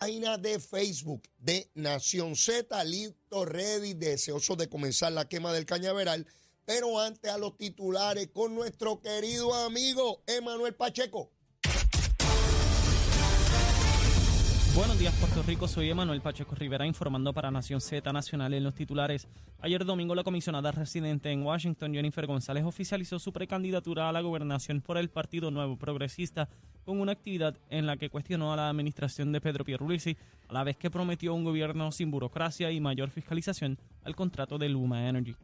página de Facebook de Nación Z, listo, ready, deseoso de comenzar la quema del cañaveral. Pero antes a los titulares con nuestro querido amigo Emanuel Pacheco. Buenos días, Puerto Rico. Soy Emanuel Pacheco Rivera informando para Nación Z Nacional en los titulares. Ayer domingo, la comisionada residente en Washington, Jennifer González, oficializó su precandidatura a la gobernación por el Partido Nuevo Progresista con una actividad en la que cuestionó a la administración de Pedro Pierluisi, a la vez que prometió un gobierno sin burocracia y mayor fiscalización al contrato de Luma Energy.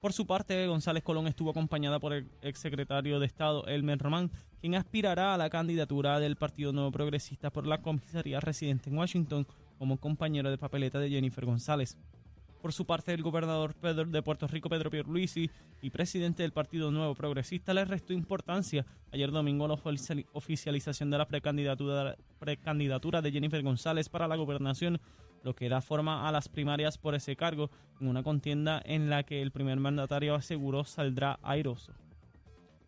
Por su parte, González Colón estuvo acompañada por el exsecretario de Estado, Elmer Román, quien aspirará a la candidatura del Partido Nuevo Progresista por la comisaría residente en Washington como compañero de papeleta de Jennifer González. Por su parte, el gobernador de Puerto Rico, Pedro Pierluisi, y presidente del Partido Nuevo Progresista, le restó importancia ayer domingo la oficialización de la precandidatura, precandidatura de Jennifer González para la gobernación lo que da forma a las primarias por ese cargo en una contienda en la que el primer mandatario aseguró saldrá airoso.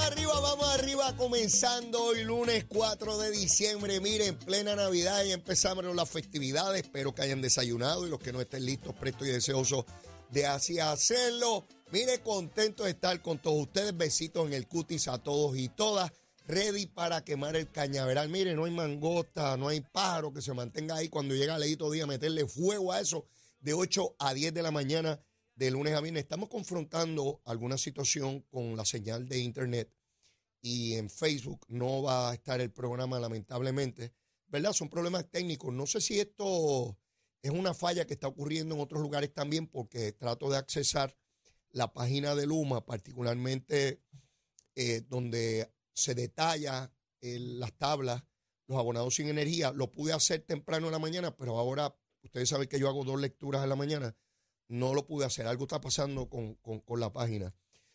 Arriba, vamos arriba, comenzando hoy lunes 4 de diciembre. Miren, plena Navidad y empezamos las festividades. Espero que hayan desayunado y los que no estén listos, prestos y deseosos de así hacerlo. Mire, contento de estar con todos ustedes. Besitos en el cutis a todos y todas. Ready para quemar el cañaveral. Mire, no hay mangosta, no hay pájaro que se mantenga ahí cuando llega leíto día, meterle fuego a eso de 8 a 10 de la mañana de lunes a viernes. Estamos confrontando alguna situación con la señal de internet y en Facebook no va a estar el programa lamentablemente, ¿verdad? Son problemas técnicos. No sé si esto es una falla que está ocurriendo en otros lugares también porque trato de accesar la página de Luma, particularmente eh, donde se detalla las tablas, los abonados sin energía. Lo pude hacer temprano en la mañana, pero ahora ustedes saben que yo hago dos lecturas en la mañana no lo pude hacer. Algo está pasando con, la página.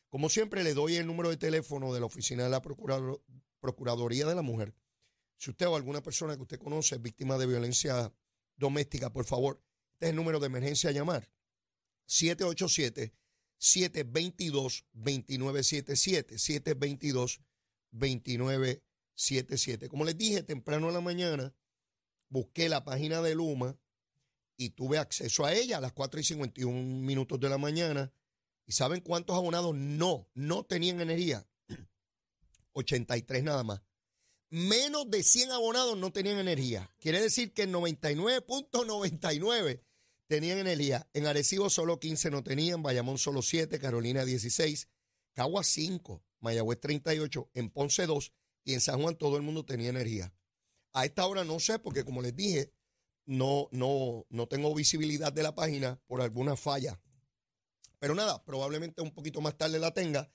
Como siempre, le doy el número de teléfono de la oficina de la Procuraduría de la Mujer. Si usted o alguna persona que usted conoce es víctima de violencia doméstica, por favor, este es el número de emergencia a llamar. 787-722-2977. 722-2977. Como les dije temprano en la mañana, busqué la página de Luma y tuve acceso a ella a las 4 y 51 minutos de la mañana. ¿Y saben cuántos abonados no, no tenían energía? 83 nada más. Menos de 100 abonados no tenían energía. Quiere decir que el 99.99 tenían energía. En Arecibo solo 15 no tenían, Bayamón solo 7, Carolina 16, Cagua 5, Mayagüez 38, en Ponce 2 y en San Juan todo el mundo tenía energía. A esta hora no sé, porque como les dije, no, no, no tengo visibilidad de la página por alguna falla. Pero nada, probablemente un poquito más tarde la tenga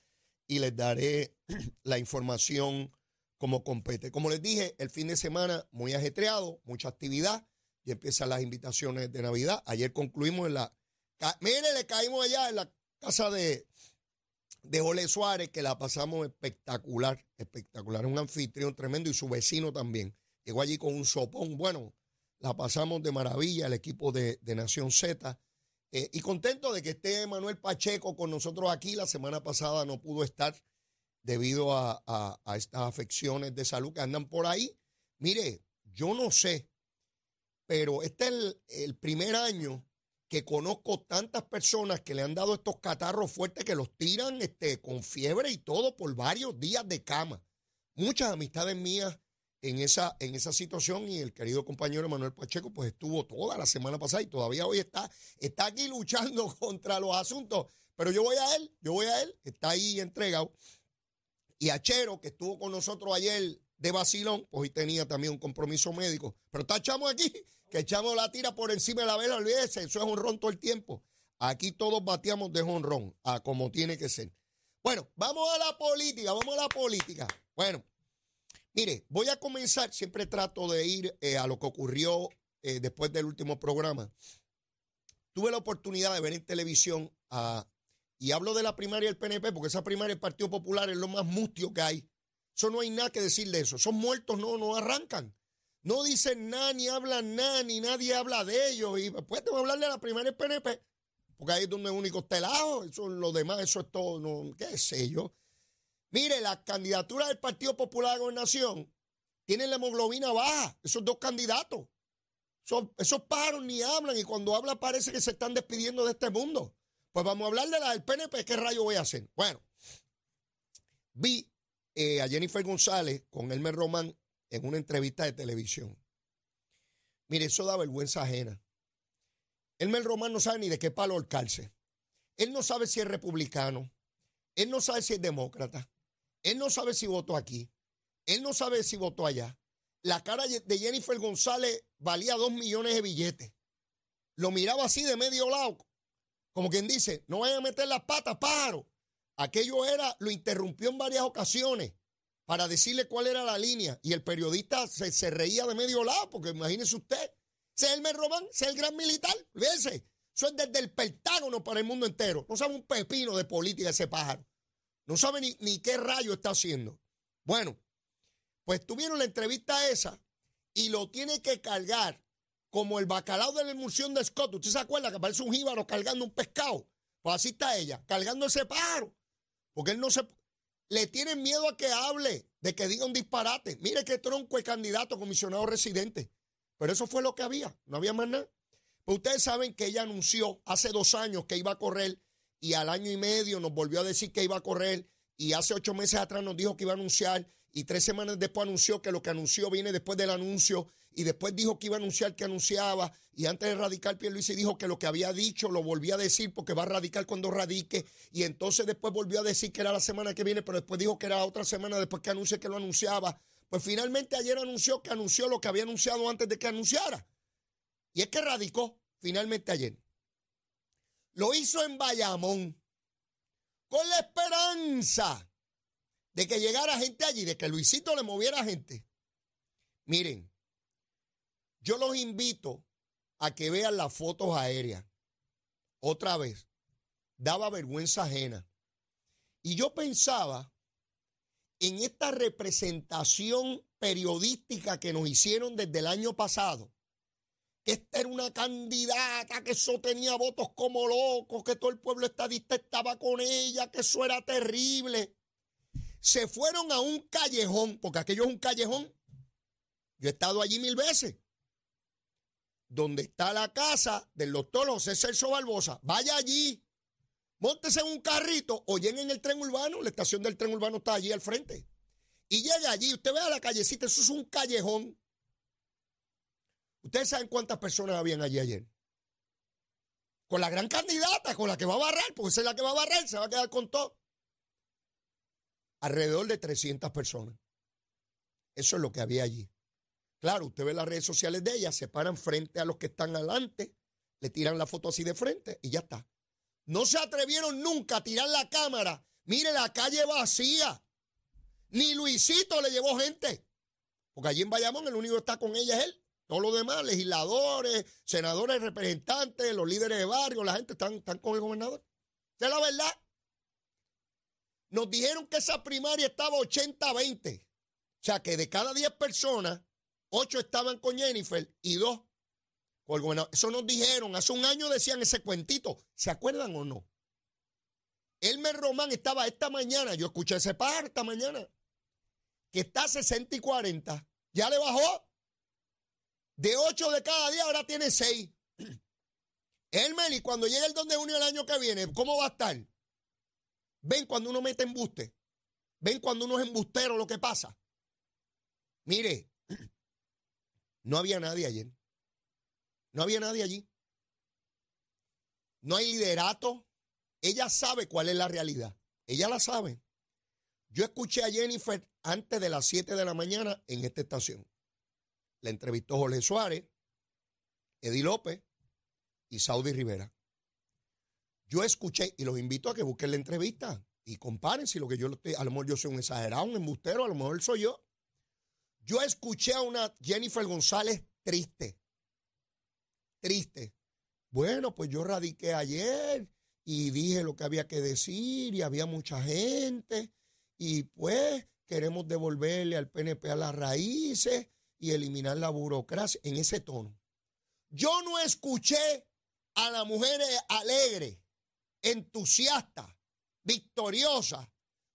y les daré la información como compete. Como les dije, el fin de semana muy ajetreado, mucha actividad y empiezan las invitaciones de Navidad. Ayer concluimos en la... Mire, le caímos allá en la casa de, de Jole Suárez, que la pasamos espectacular, espectacular. Un anfitrión tremendo y su vecino también. Llegó allí con un sopón. Bueno, la pasamos de maravilla el equipo de, Nación Z. Eh, y contento de que esté Manuel Pacheco con nosotros aquí. La semana pasada no pudo estar debido a, estas afecciones de salud que andan por ahí. Mire, yo no sé, pero este es el, primer año que conozco tantas personas que le han dado estos catarros fuertes que los tiran este, con fiebre y todo por varios días de cama. Muchas amistades mías en esa, en esa situación y el querido compañero Manuel Pacheco pues estuvo toda la semana pasada y todavía hoy está, está aquí luchando contra los asuntos. Pero yo voy a él, yo voy a él, está ahí entregado. Y a Chero, que estuvo con nosotros ayer de vacilón, pues hoy tenía también un compromiso médico. Pero está Chamo aquí, que echamos la tira por encima de la vela, olvídese, eso es honrón todo el tiempo. Aquí todos bateamos de honrón, a como tiene que ser. Bueno, vamos a la política, vamos a la política. Bueno, Mire, voy a comenzar, siempre trato de ir eh, a lo que ocurrió eh, después del último programa. Tuve la oportunidad de ver en televisión a y hablo de la primaria del PNP porque esa primaria del Partido Popular es lo más mustio que hay. Eso no hay nada que decir de eso. Son muertos, no, no arrancan. No dicen nada, ni hablan nada, ni nadie habla de ellos. Y después tengo que hablarle a la primaria del PNP, porque ahí es donde único está Eso, lo demás, eso es todo, no, qué sé yo. Mire, la candidatura del Partido Popular de Gobernación tienen la hemoglobina baja, esos dos candidatos. esos pájaros ni hablan y cuando hablan parece que se están despidiendo de este mundo. Pues vamos a hablar de la del PNP, ¿qué rayo voy a hacer? Bueno, vi eh, a Jennifer González con Elmer Román en una entrevista de televisión. Mire, eso da vergüenza ajena. Elmer Román no sabe ni de qué palo ahorcarse. Él no sabe si es republicano. Él no sabe si es demócrata. Él no sabe si votó aquí. Él no sabe si votó allá. La cara de Jennifer González valía dos millones de billetes. Lo miraba así de medio lado, como quien dice, no vayan a meter las patas, pájaro. Aquello era, lo interrumpió en varias ocasiones para decirle cuál era la línea. Y el periodista se, reía de medio lado, porque imagínese usted, ese es el Merromán, ese es el gran militar, fíjense. Eso es desde el Pentágono para el mundo entero. No sabe un pepino de política ese pájaro. No sabe ni, ni qué rayo está haciendo. Bueno, pues tuvieron la entrevista esa y lo tiene que cargar como el bacalao de la emulsión de Scott. ¿Usted se acuerda que parece un jíbaro cargando un pescado? Pues así está ella, cargando ese pájaro. Porque él no se... Le tienen miedo a que hable, de que diga un disparate. Mire qué tronco es candidato comisionado residente. Pero eso fue lo que había, no había más nada. Pues ustedes saben que ella anunció hace dos años que iba a correr y al año y medio nos volvió a decir que iba a correr y hace ocho meses atrás nos dijo que iba a anunciar y tres semanas después anunció que lo que anunció viene después del anuncio y después dijo que iba a anunciar que anunciaba y antes de radicar Pierluisi dijo que lo que había dicho lo volvía a decir porque va a radicar cuando radique y entonces después volvió a decir que era la semana que viene pero después dijo que era otra semana después que anuncie que lo anunciaba. Pues finalmente ayer anunció que anunció lo que había anunciado antes de que anunciara. Y es que radicó finalmente ayer lo hizo en Bayamón con la esperanza de que llegara gente allí, de que Luisito le moviera gente. Miren, yo los invito a que vean las fotos aéreas. Otra vez, daba vergüenza ajena. Y yo pensaba en esta representación periodística que nos hicieron desde el año pasado, que esta era una candidata, que eso tenía votos como locos, que todo el pueblo estadista estaba con ella, que eso era terrible se fueron a un callejón, porque aquello es un callejón. Yo he estado allí mil veces. Donde está la casa del doctor José Celso Barbosa. Vaya allí. Móntese en un carrito o lleguen en el tren urbano. La estación del tren urbano está allí al frente. Y llega allí. Usted vea la callecita. Eso es un callejón. Ustedes saben cuántas personas habían allí ayer. Con la gran candidata, con la que va a barrer, porque esa es la que va a barrer, se va a quedar con todo alrededor de 300 personas. Eso es lo que había allí. Claro, usted ve las redes sociales de ella, se paran frente a los que están adelante, le tiran la foto así de frente y ya está. No se atrevieron nunca a tirar la cámara. Mire la calle vacía. Ni Luisito le llevó gente. Porque allí en Bayamón el único que está con ella es él. Todos los demás, legisladores, senadores, representantes, los líderes de barrio, la gente están, están con el gobernador. Esa es la verdad. Nos dijeron que esa primaria estaba 80-20. O sea que de cada 10 personas, 8 estaban con Jennifer y 2 con el gobernador. Eso nos dijeron. Hace un año decían ese cuentito. ¿Se acuerdan o no? Elmer Román estaba esta mañana, yo escuché ese par esta mañana, que está a 60 y 40. Ya le bajó. De 8 de cada día ahora tiene 6. Elmer, y cuando llegue el 2 de junio del año que viene, ¿cómo va a estar? Ven cuando uno mete embuste. Ven cuando uno es embustero lo que pasa. Mire, no había nadie ayer. No había nadie allí. No hay liderato. Ella sabe cuál es la realidad. Ella la sabe. Yo escuché a Jennifer antes de las 7 de la mañana en esta estación. La entrevistó Jorge Suárez, Eddie López y Saudi Rivera. Yo escuché y los invito a que busquen la entrevista y comparen si lo que yo estoy, a lo mejor yo soy un exagerado, un embustero, a lo mejor soy yo. Yo escuché a una Jennifer González triste. Triste. Bueno, pues yo radiqué ayer y dije lo que había que decir y había mucha gente y pues queremos devolverle al PNP a las raíces y eliminar la burocracia en ese tono. Yo no escuché a la mujer alegre, entusiasta, victoriosa,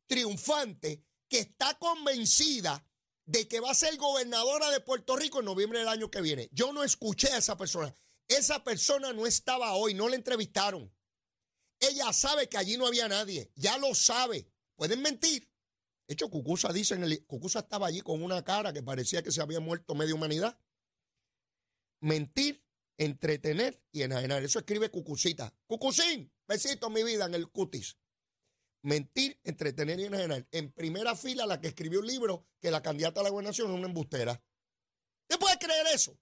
triunfante, que está convencida de que va a ser gobernadora de Puerto Rico en noviembre del año que viene. Yo no escuché a esa persona. Esa persona no estaba hoy, no la entrevistaron. Ella sabe que allí no había nadie, ya lo sabe. Pueden mentir. De hecho, Cucusa dice, en el, Cucusa estaba allí con una cara que parecía que se había muerto media humanidad. Mentir, entretener y enajenar. Eso escribe Cucucita. Cucucín, besito mi vida en el cutis. Mentir, entretener y enajenar. En primera fila, la que escribió un libro que la candidata a la gobernación es una embustera. ¿Usted puede creer eso?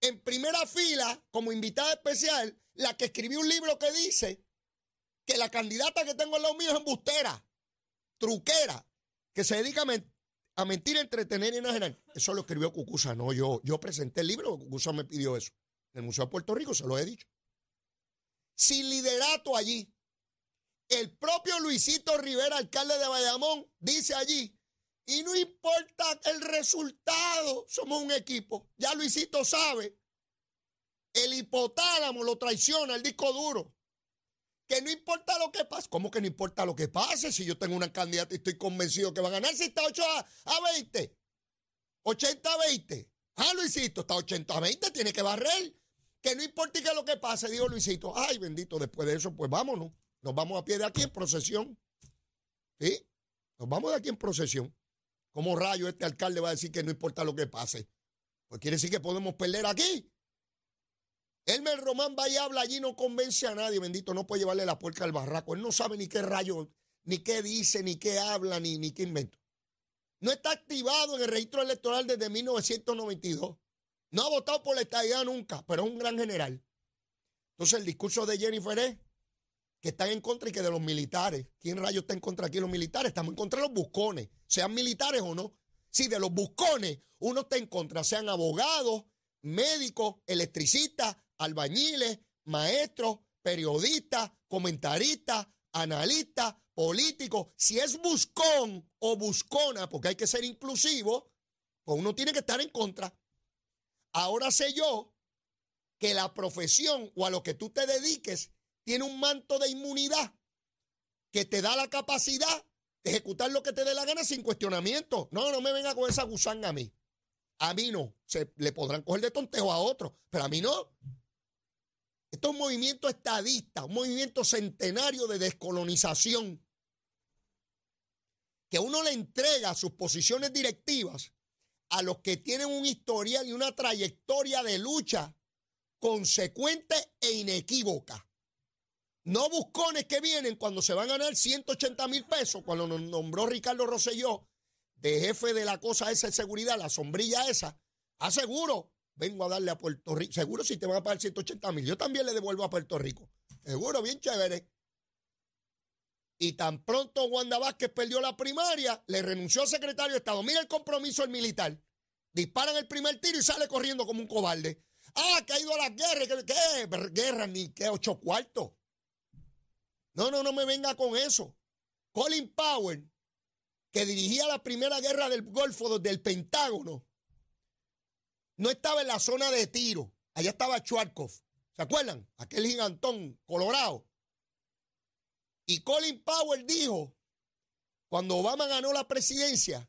En primera fila, como invitada especial, la que escribió un libro que dice que la candidata que tengo al lado mío es embustera, truquera, que se dedica a, mentir, entretener y enajenar. Eso lo escribió Cucusa, no yo. Yo presenté el libro, Cucusa me pidió eso. En el Museo de Puerto Rico se lo he dicho. Sin liderato allí. El propio Luisito Rivera, alcalde de Bayamón, dice allí, y no importa el resultado, somos un equipo. Ya Luisito sabe, el hipotálamo lo traiciona, el disco duro. Que no importa lo que pase. ¿Cómo que no importa lo que pase? Si yo tengo una candidata y estoy convencido que va a ganar, si está 8 a, 20, 80 a 20. Ah, Luisito, está 80 a 20, tiene que barrer. Que no importa lo que pase, digo Luisito. Ay, bendito, después de eso, pues vámonos. Nos vamos a pie de aquí en procesión. ¿Sí? Nos vamos de aquí en procesión. ¿Cómo rayo este alcalde va a decir que no importa lo que pase? Pues quiere decir que podemos perder aquí. Elmer Román va y habla allí, no convence a nadie, bendito, no puede llevarle la puerca al barraco. Él no sabe ni qué rayo, ni qué dice, ni qué habla, ni, ni qué invento. No está activado en el registro electoral desde 1992. No ha votado por la estadía nunca, pero es un gran general. Entonces el discurso de Jennifer es que están en contra y que de los militares. ¿Quién rayo está en contra aquí los militares? Estamos en contra de los buscones, sean militares o no. Si de los buscones uno está en contra, sean abogados, médicos, electricistas, albañiles, maestros, periodistas, comentaristas, analistas, políticos. Si es buscón o buscona, porque hay que ser inclusivo, pues uno tiene que estar en contra. Ahora sé yo que la profesión o a lo que tú te dediques tiene un manto de inmunidad que te da la capacidad de ejecutar lo que te dé la gana sin cuestionamiento. No, no me venga con esa gusanga a mí. A mí no. Se le podrán coger de tontejo a otro, pero a mí no. Esto es un movimiento estadista, un movimiento centenario de descolonización, que uno le entrega sus posiciones directivas a los que tienen un historial y una trayectoria de lucha consecuente e inequívoca. No buscones que vienen cuando se van a ganar 180 mil pesos, cuando nos nombró Ricardo Rosselló de jefe de la cosa esa de seguridad, la sombrilla esa, aseguro vengo a darle a Puerto Rico. Seguro si te van a pagar 180 mil, yo también le devuelvo a Puerto Rico. Seguro, bien chévere. Y tan pronto Wanda Vázquez perdió la primaria, le renunció al secretario de Estado. Mira el compromiso del militar. Disparan el primer tiro y sale corriendo como un cobarde. Ah, que ha ido a la guerra. ¿Qué? Guerra ni qué ocho cuartos. No, no, no me venga con eso. Colin Powell, que dirigía la primera guerra del Golfo desde el Pentágono, no estaba en la zona de tiro. Allá estaba Chuarkov. ¿Se acuerdan? Aquel gigantón colorado. Y Colin Powell dijo, cuando Obama ganó la presidencia,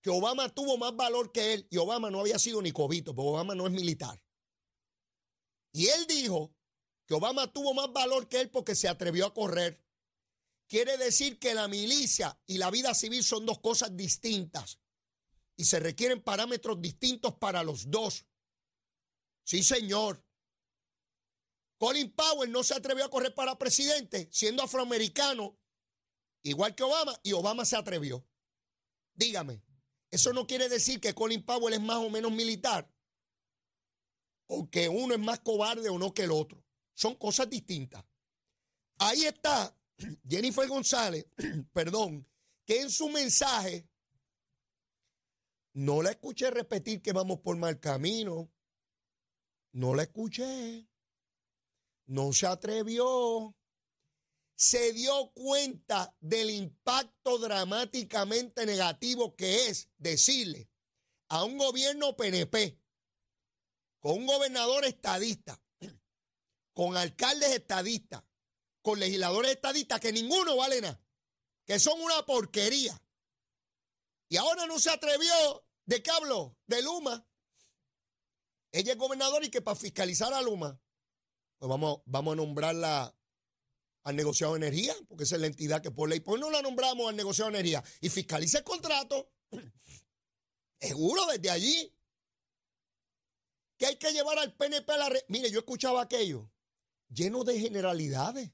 que Obama tuvo más valor que él y Obama no había sido ni cobito, porque Obama no es militar. Y él dijo que Obama tuvo más valor que él porque se atrevió a correr. Quiere decir que la milicia y la vida civil son dos cosas distintas y se requieren parámetros distintos para los dos. Sí, señor. Colin Powell no se atrevió a correr para presidente siendo afroamericano, igual que Obama, y Obama se atrevió. Dígame, ¿eso no quiere decir que Colin Powell es más o menos militar? O que uno es más cobarde o no que el otro. Son cosas distintas. Ahí está Jennifer González, perdón, que en su mensaje no la escuché repetir que vamos por mal camino. No la escuché. No se atrevió. Se dio cuenta del impacto dramáticamente negativo que es decirle a un gobierno PNP, con un gobernador estadista, con alcaldes estadistas, con legisladores estadistas, que ninguno vale nada, que son una porquería. Y ahora no se atrevió, ¿de qué habló? De Luma. Ella es gobernador y que para fiscalizar a Luma, pues vamos, vamos a nombrarla al negociado de energía, porque esa es la entidad que por ley, pues no la nombramos al negociado de energía y fiscaliza el contrato. Seguro desde allí que hay que llevar al PNP a la red. Mire, yo escuchaba aquello lleno de generalidades.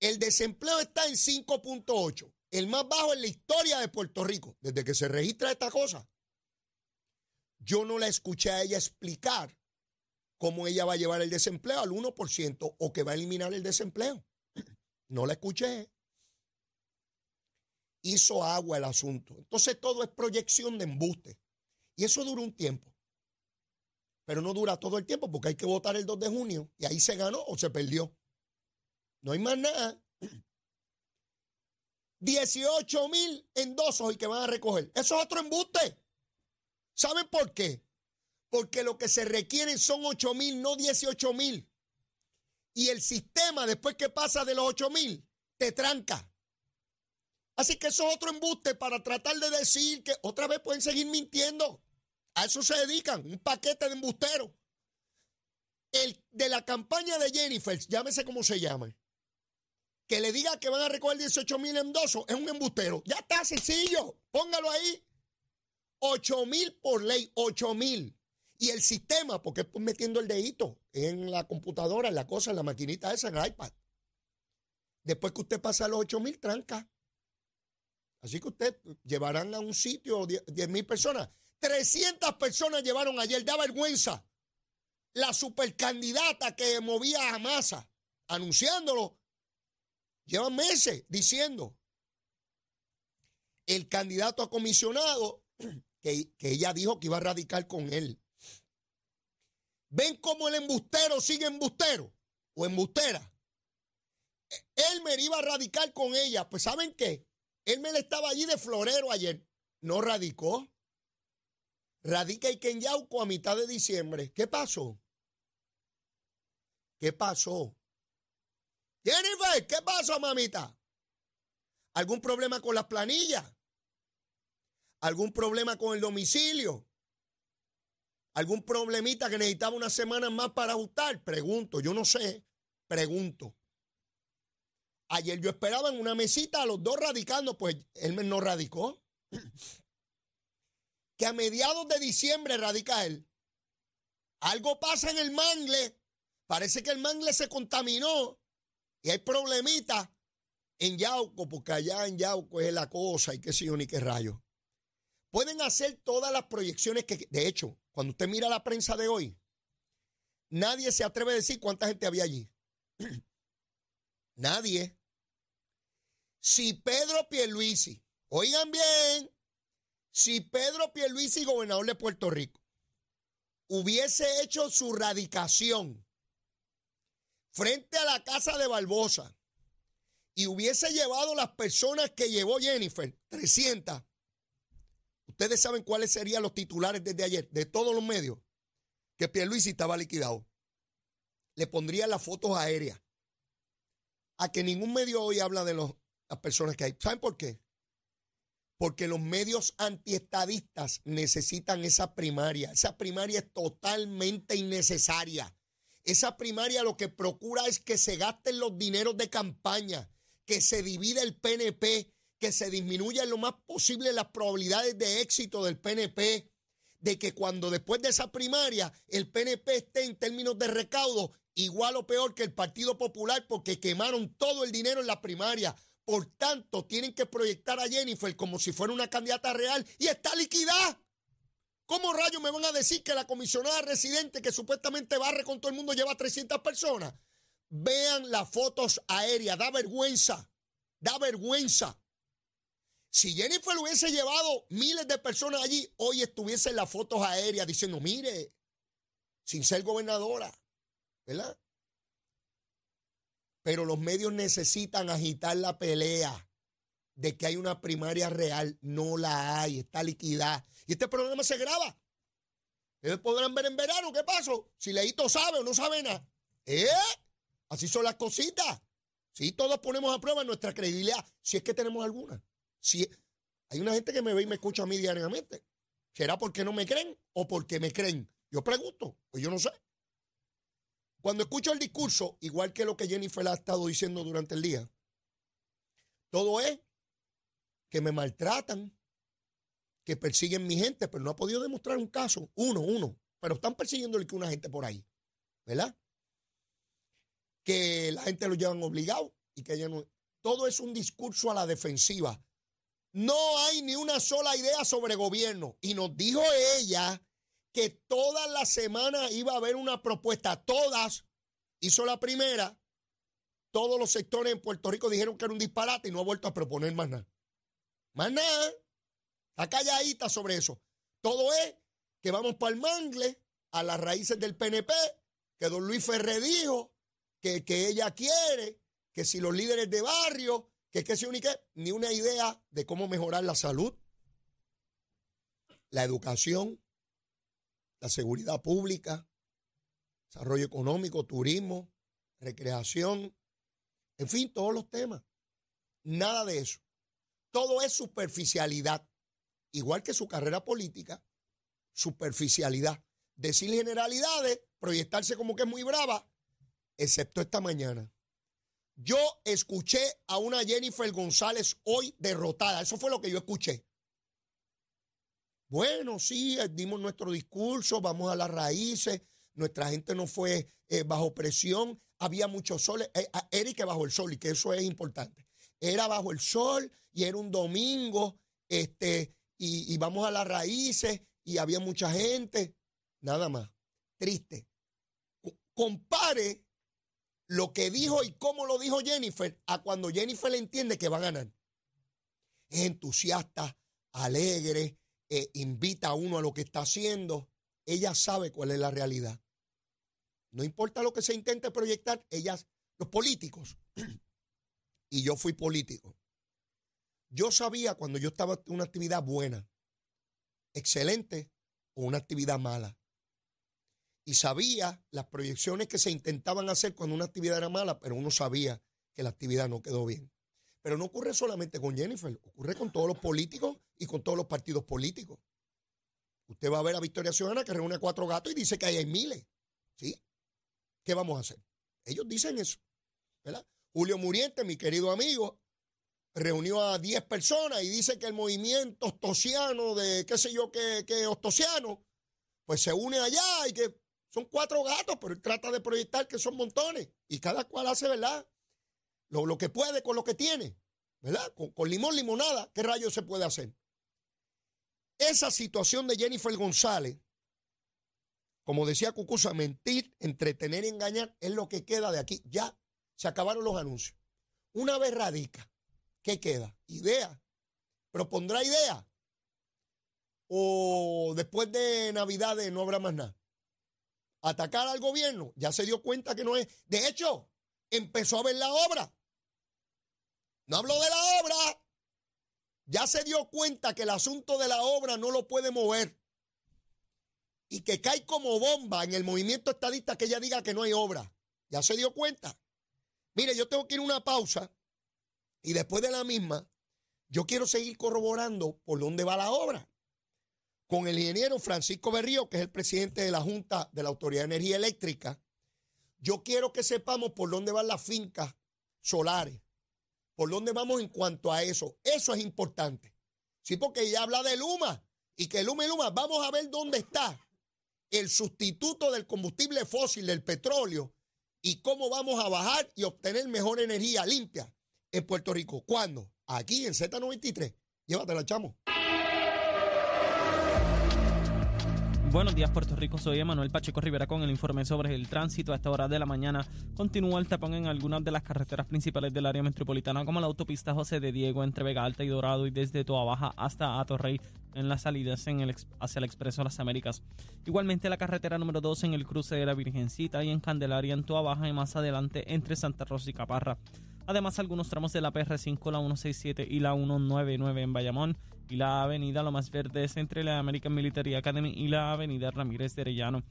El desempleo está en 5.8, el más bajo en la historia de Puerto Rico, desde que se registra esta cosa. Yo no la escuché a ella explicar cómo ella va a llevar el desempleo al 1% o que va a eliminar el desempleo. No la escuché. Hizo agua el asunto. Entonces todo es proyección de embuste. Y eso dura un tiempo. Pero no dura todo el tiempo porque hay que votar el 2 de junio y ahí se ganó o se perdió. No hay más nada. 18 mil endosos y que van a recoger. Eso es otro embuste. ¿Saben por qué? Porque lo que se requieren son 8 mil, no 18 mil. Y el sistema, después que pasa de los 8 mil, te tranca. Así que eso es otro embuste para tratar de decir que otra vez pueden seguir mintiendo. A eso se dedican, un paquete de embusteros. El de la campaña de Jennifer, llámese como se llama, que le diga que van a recoger 18 mil endosos, es un embustero. Ya está sencillo, póngalo ahí. 8 mil por ley, 8 mil. Y el sistema, porque es metiendo el dedito en la computadora, en la cosa, en la maquinita esa, en el iPad. Después que usted pasa los 8 mil, tranca. Así que usted llevarán a un sitio 10 mil personas. 300 personas llevaron ayer, da vergüenza. La supercandidata que movía a masa, anunciándolo, lleva meses diciendo. El candidato a comisionado que, ella dijo que iba a radicar con él. ¿Ven cómo el embustero sigue embustero o embustera? Él me iba a radicar con ella. Pues ¿saben qué? Él me estaba allí de florero ayer. No radicó. Radica y en Yauco a mitad de diciembre. ¿Qué pasó? ¿Qué pasó? Jennifer, ¿qué pasó, mamita? ¿Algún problema con las planillas? ¿Algún problema con el domicilio? ¿Algún problemita que necesitaba una semana más para ajustar? Pregunto, yo no sé, pregunto. Ayer yo esperaba en una mesita a los dos radicando, pues él no radicó. que a mediados de diciembre radica él. Algo pasa en el mangle. Parece que el mangle se contaminó y hay problemitas en Yauco, porque allá en Yauco es la cosa y qué sé yo ni qué rayo. Pueden hacer todas las proyecciones que, de hecho, cuando usted mira la prensa de hoy, nadie se atreve a decir cuánta gente había allí. nadie. Si Pedro Pierluisi, oigan bien, si Pedro Pierluisi, gobernador de Puerto Rico, hubiese hecho su radicación frente a la casa de Barbosa y hubiese llevado las personas que llevó Jennifer, 300, Ustedes saben cuáles serían los titulares desde ayer, de todos los medios, que Pierluisi estaba liquidado. Le pondría las fotos aéreas. A que ningún medio hoy habla de las personas que hay. ¿Saben por qué? Porque los medios antiestadistas necesitan esa primaria. Esa primaria es totalmente innecesaria. Esa primaria lo que procura es que se gasten los dineros de campaña, que se divida el PNP, que se disminuyan lo más posible las probabilidades de éxito del PNP, de que cuando después de esa primaria el PNP esté en términos de recaudo igual o peor que el Partido Popular porque quemaron todo el dinero en la primaria. Por tanto, tienen que proyectar a Jennifer como si fuera una candidata real y está liquidada. ¿Cómo rayos me van a decir que la comisionada residente que supuestamente barre con todo el mundo lleva 300 personas? Vean las fotos aéreas, da vergüenza, da vergüenza. Si Jennifer hubiese llevado miles de personas allí, hoy estuviesen las fotos aéreas diciendo, mire, sin ser gobernadora, ¿verdad? pero los medios necesitan agitar la pelea de que hay una primaria real. No la hay, está liquidada. Y este programa se graba. Ustedes podrán ver en verano qué pasó. Si Leito sabe o no sabe nada. ¿Eh? Así son las cositas. Si todos ponemos a prueba nuestra credibilidad, si es que tenemos alguna. Si hay una gente que me ve y me escucha a mí diariamente. ¿Será porque no me creen o porque me creen? Yo pregunto, pues yo no sé. Cuando escucho el discurso, igual que lo que Jennifer ha estado diciendo durante el día, todo es que me maltratan, que persiguen mi gente, pero no ha podido demostrar un caso, uno, uno, pero están persiguiendo que una gente por ahí, ¿verdad? Que la gente lo llevan obligado y que ella no. Todo es un discurso a la defensiva. No hay ni una sola idea sobre gobierno. Y nos dijo ella que toda la semana iba a haber una propuesta. Todas. Hizo la primera. Todos los sectores en Puerto Rico dijeron que era un disparate y no ha vuelto a proponer más nada. Más nada. Está calladita sobre eso. Todo es que vamos para el mangle, a las raíces del PNP, que don Luis Ferre dijo que, que ella quiere, que si los líderes de barrio, que que se unique, ni una idea de cómo mejorar la salud, la educación, la seguridad pública, desarrollo económico, turismo, recreación, en fin, todos los temas. Nada de eso. Todo es superficialidad. Igual que su carrera política, superficialidad. Decir generalidades, proyectarse como que es muy brava, excepto esta mañana. Yo escuché a una Jennifer González hoy derrotada. Eso fue lo que yo escuché. Bueno, sí, dimos nuestro discurso, vamos a las raíces, nuestra gente no fue eh, bajo presión, había mucho sol, eh, Eric bajo el sol y que eso es importante. Era bajo el sol y era un domingo, este, y, y vamos a las raíces y había mucha gente, nada más. Triste. Compare lo que dijo y cómo lo dijo Jennifer a cuando Jennifer le entiende que va a ganar. Es entusiasta, alegre, eh, invita a uno a lo que está haciendo. Ella sabe cuál es la realidad. No importa lo que se intente proyectar, ellas, los políticos, y yo fui político, yo sabía cuando yo estaba en una actividad buena, excelente o una actividad mala y sabía las proyecciones que se intentaban hacer cuando una actividad era mala, pero uno sabía que la actividad no quedó bien. Pero no ocurre solamente con Jennifer, ocurre con todos los políticos y con todos los partidos políticos. Usted va a ver a Victoria Ciudadana que reúne a cuatro gatos y dice que ahí hay miles. ¿Sí? ¿Qué vamos a hacer? Ellos dicen eso. ¿verdad? Julio Muriente, mi querido amigo, reunió a 10 personas y dice que el movimiento ostosiano de qué sé yo qué, qué ostosiano, pues se une allá y que son cuatro gatos, pero él trata de proyectar que son montones. Y cada cual hace, ¿verdad? Lo, que puede con lo que tiene. ¿Verdad? Con, limón, limonada, ¿qué rayos se puede hacer? Esa situación de Jennifer González, como decía Cucusa, mentir, entretener y engañar es lo que queda de aquí. Ya se acabaron los anuncios. Una vez radica, ¿qué queda? Idea. ¿Propondrá idea? ¿O después de Navidades no habrá más nada? Atacar al gobierno, ya se dio cuenta que no es. De hecho, empezó a ver la obra. No habló de la obra. Ya se dio cuenta que el asunto de la obra no lo puede mover. Y que cae como bomba en el movimiento estadista que ella diga que no hay obra. Ya se dio cuenta. Mire, yo tengo que ir a una pausa y después de la misma, yo quiero seguir corroborando por dónde va la obra con el ingeniero Francisco Berrío, que es el presidente de la Junta de la Autoridad de Energía Eléctrica. Yo quiero que sepamos por dónde van las fincas solares, por dónde vamos en cuanto a eso. Eso es importante. Sí, porque ella habla de Luma y que Luma y Luma, vamos a ver dónde está el sustituto del combustible fósil, del petróleo, y cómo vamos a bajar y obtener mejor energía limpia en Puerto Rico. ¿Cuándo? Aquí en Z93. Llévatela, chamo. Buenos días, Puerto Rico. Soy Emanuel Pacheco Rivera con el informe sobre el tránsito. A esta hora de la mañana continúa el tapón en algunas de las carreteras principales del área metropolitana, como la autopista José de Diego entre Vega Alta y Dorado y desde Toa Baja hasta Atorrey en las salidas en el, hacia el Expreso Las Américas. Igualmente la carretera número 2 en el cruce de la Virgencita y en Candelaria en Tua Baja y más adelante entre Santa Rosa y Caparra. Además algunos tramos de la PR5, la 167 y la 199 en Bayamón y la avenida Lo Más Verde es entre la American Military Academy y la avenida Ramírez de Arellano.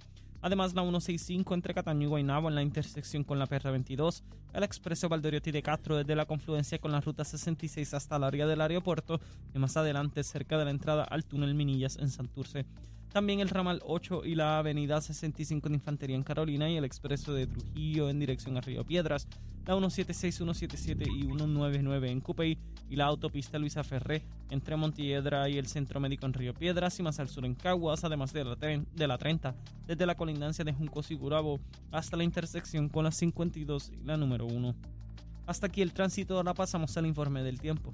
Además, la 165 entre Cataño y Guaynabo en la intersección con la PR22, el expreso Valdoriotti de Castro desde la confluencia con la ruta 66 hasta el área del aeropuerto y más adelante cerca de la entrada al túnel Minillas en Santurce. También el ramal 8 y la avenida 65 de Infantería en Carolina y el expreso de Trujillo en dirección a Río Piedras, la 176, 177 y 199 en Cupey y la autopista Luisa Ferré entre Montiedra y el Centro Médico en Río Piedras y más al sur en Caguas, además de la, de la 30, desde la colindancia de Juncos y Gurabo hasta la intersección con la 52 y la número 1. Hasta aquí el tránsito, ahora pasamos al informe del tiempo.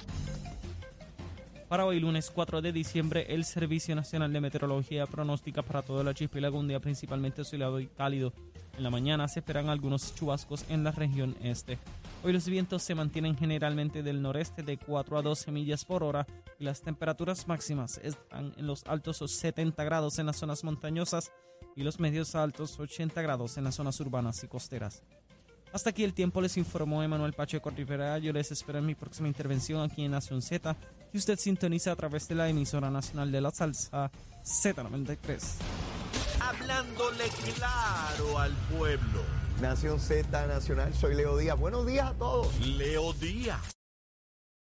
Para hoy, lunes 4 de diciembre, el Servicio Nacional de Meteorología pronostica para todo el archipiélago un día principalmente soleado y cálido. En la mañana se esperan algunos chubascos en la región este. Hoy los vientos se mantienen generalmente del noreste de 4 a 12 millas por hora y las temperaturas máximas están en los altos 70 grados en las zonas montañosas y los medios altos 80 grados en las zonas urbanas y costeras. Hasta aquí el tiempo, les informó Emanuel Pacheco Rivera. Yo les espero en mi próxima intervención aquí en Nación Z, que usted sintoniza a través de la emisora nacional de la salsa Z93. Hablándole claro al pueblo. Nación Z Nacional, soy Leo Díaz. Buenos días a todos. Leo Díaz.